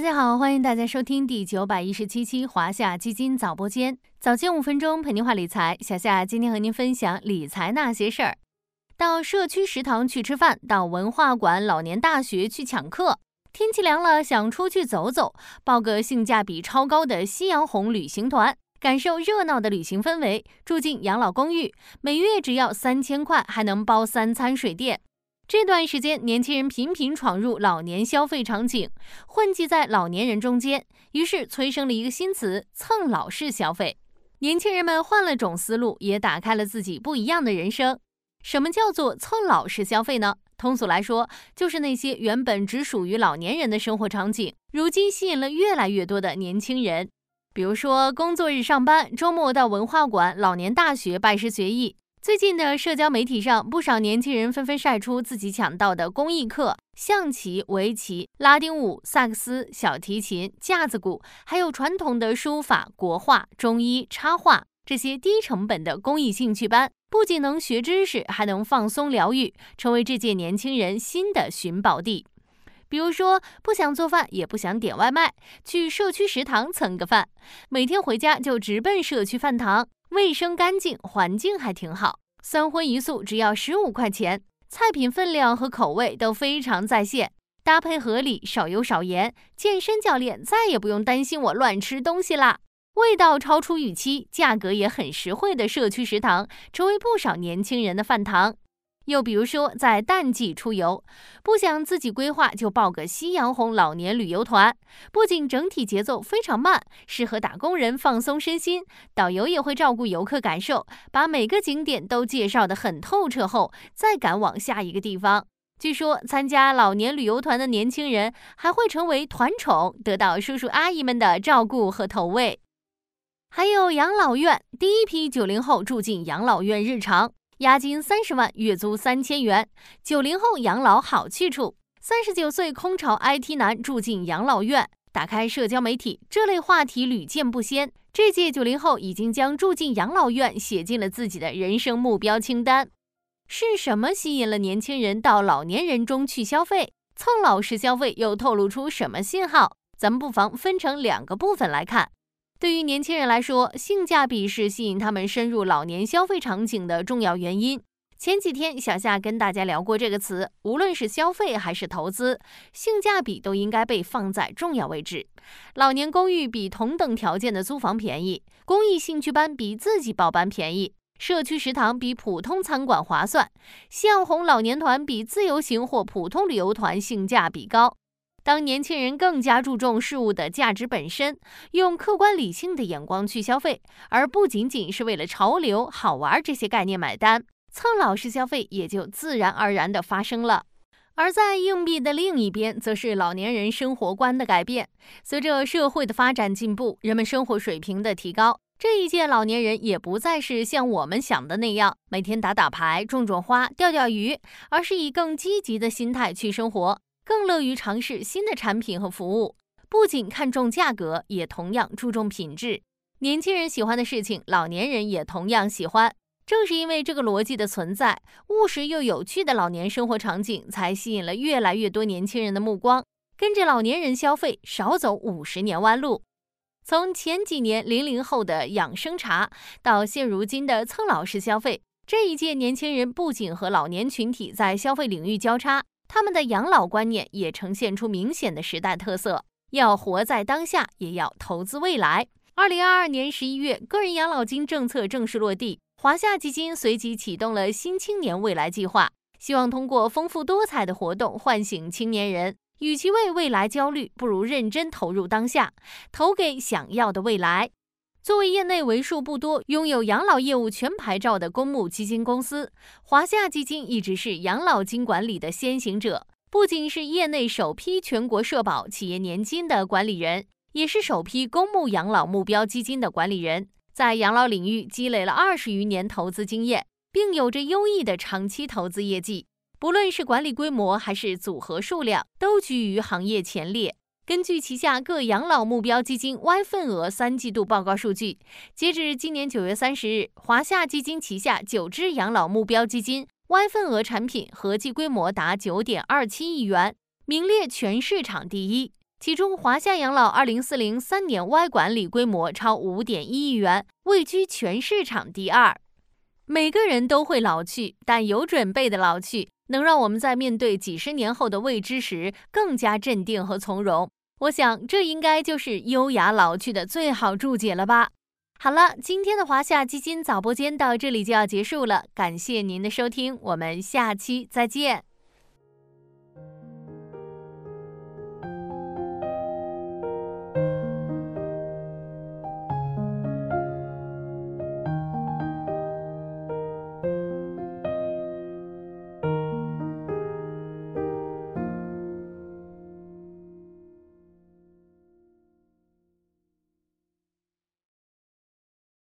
大家好，欢迎大家收听第九百一十七期华夏基金早播间，早间五分钟陪您话理财。小夏今天和您分享理财那些事儿：到社区食堂去吃饭，到文化馆、老年大学去抢课。天气凉了，想出去走走，报个性价比超高的夕阳红旅行团，感受热闹的旅行氛围。住进养老公寓，每月只要三千块，还能包三餐水电。这段时间，年轻人频频闯入老年消费场景，混迹在老年人中间，于是催生了一个新词“蹭老式消费”。年轻人们换了种思路，也打开了自己不一样的人生。什么叫做蹭老式消费呢？通俗来说，就是那些原本只属于老年人的生活场景，如今吸引了越来越多的年轻人。比如说，工作日上班，周末到文化馆、老年大学拜师学艺。最近的社交媒体上，不少年轻人纷纷晒出自己抢到的公益课，象棋、围棋、拉丁舞、萨克斯、小提琴、架子鼓，还有传统的书法、国画、中医、插画这些低成本的公益兴趣班，不仅能学知识，还能放松疗愈，成为这届年轻人新的寻宝地。比如说，不想做饭，也不想点外卖，去社区食堂蹭个饭，每天回家就直奔社区饭堂。卫生干净，环境还挺好。三荤一素只要十五块钱，菜品分量和口味都非常在线，搭配合理，少油少盐。健身教练再也不用担心我乱吃东西啦。味道超出预期，价格也很实惠的社区食堂，成为不少年轻人的饭堂。又比如说，在淡季出游，不想自己规划，就报个夕阳红老年旅游团。不仅整体节奏非常慢，适合打工人放松身心，导游也会照顾游客感受，把每个景点都介绍得很透彻后，再赶往下一个地方。据说，参加老年旅游团的年轻人还会成为团宠，得到叔叔阿姨们的照顾和投喂。还有养老院，第一批九零后住进养老院日常。押金三十万，月租三千元，九零后养老好去处。三十九岁空巢 IT 男住进养老院，打开社交媒体，这类话题屡见不鲜。这届九零后已经将住进养老院写进了自己的人生目标清单。是什么吸引了年轻人到老年人中去消费？蹭老式消费又透露出什么信号？咱们不妨分成两个部分来看。对于年轻人来说，性价比是吸引他们深入老年消费场景的重要原因。前几天，小夏跟大家聊过这个词，无论是消费还是投资，性价比都应该被放在重要位置。老年公寓比同等条件的租房便宜，公益兴趣班比自己报班便宜，社区食堂比普通餐馆划算，夕阳红老年团比自由行或普通旅游团性价比高。当年轻人更加注重事物的价值本身，用客观理性的眼光去消费，而不仅仅是为了潮流、好玩这些概念买单，蹭老式消费也就自然而然的发生了。而在硬币的另一边，则是老年人生活观的改变。随着社会的发展进步，人们生活水平的提高，这一届老年人也不再是像我们想的那样，每天打打牌、种种花、钓钓鱼，而是以更积极的心态去生活。更乐于尝试新的产品和服务，不仅看重价格，也同样注重品质。年轻人喜欢的事情，老年人也同样喜欢。正是因为这个逻辑的存在，务实又有趣的老年生活场景，才吸引了越来越多年轻人的目光。跟着老年人消费，少走五十年弯路。从前几年零零后的养生茶，到现如今的蹭老式消费，这一届年轻人不仅和老年群体在消费领域交叉。他们的养老观念也呈现出明显的时代特色，要活在当下，也要投资未来。二零二二年十一月，个人养老金政策正式落地，华夏基金随即启动了新青年未来计划，希望通过丰富多彩的活动唤醒青年人。与其为未来焦虑，不如认真投入当下，投给想要的未来。作为业内为数不多拥有养老业务全牌照的公募基金公司，华夏基金一直是养老金管理的先行者。不仅是业内首批全国社保企业年金的管理人，也是首批公募养老目标基金的管理人，在养老领域积累了二十余年投资经验，并有着优异的长期投资业绩。不论是管理规模还是组合数量，都居于行业前列。根据旗下各养老目标基金 Y 份额三季度报告数据，截至今年九月三十日，华夏基金旗下九只养老目标基金 Y 份额产品合计规模达九点二七亿元，名列全市场第一。其中华夏养老二零四零三年 Y 管理规模超五点一亿元，位居全市场第二。每个人都会老去，但有准备的老去，能让我们在面对几十年后的未知时更加镇定和从容。我想，这应该就是优雅老去的最好注解了吧。好了，今天的华夏基金早播间到这里就要结束了，感谢您的收听，我们下期再见。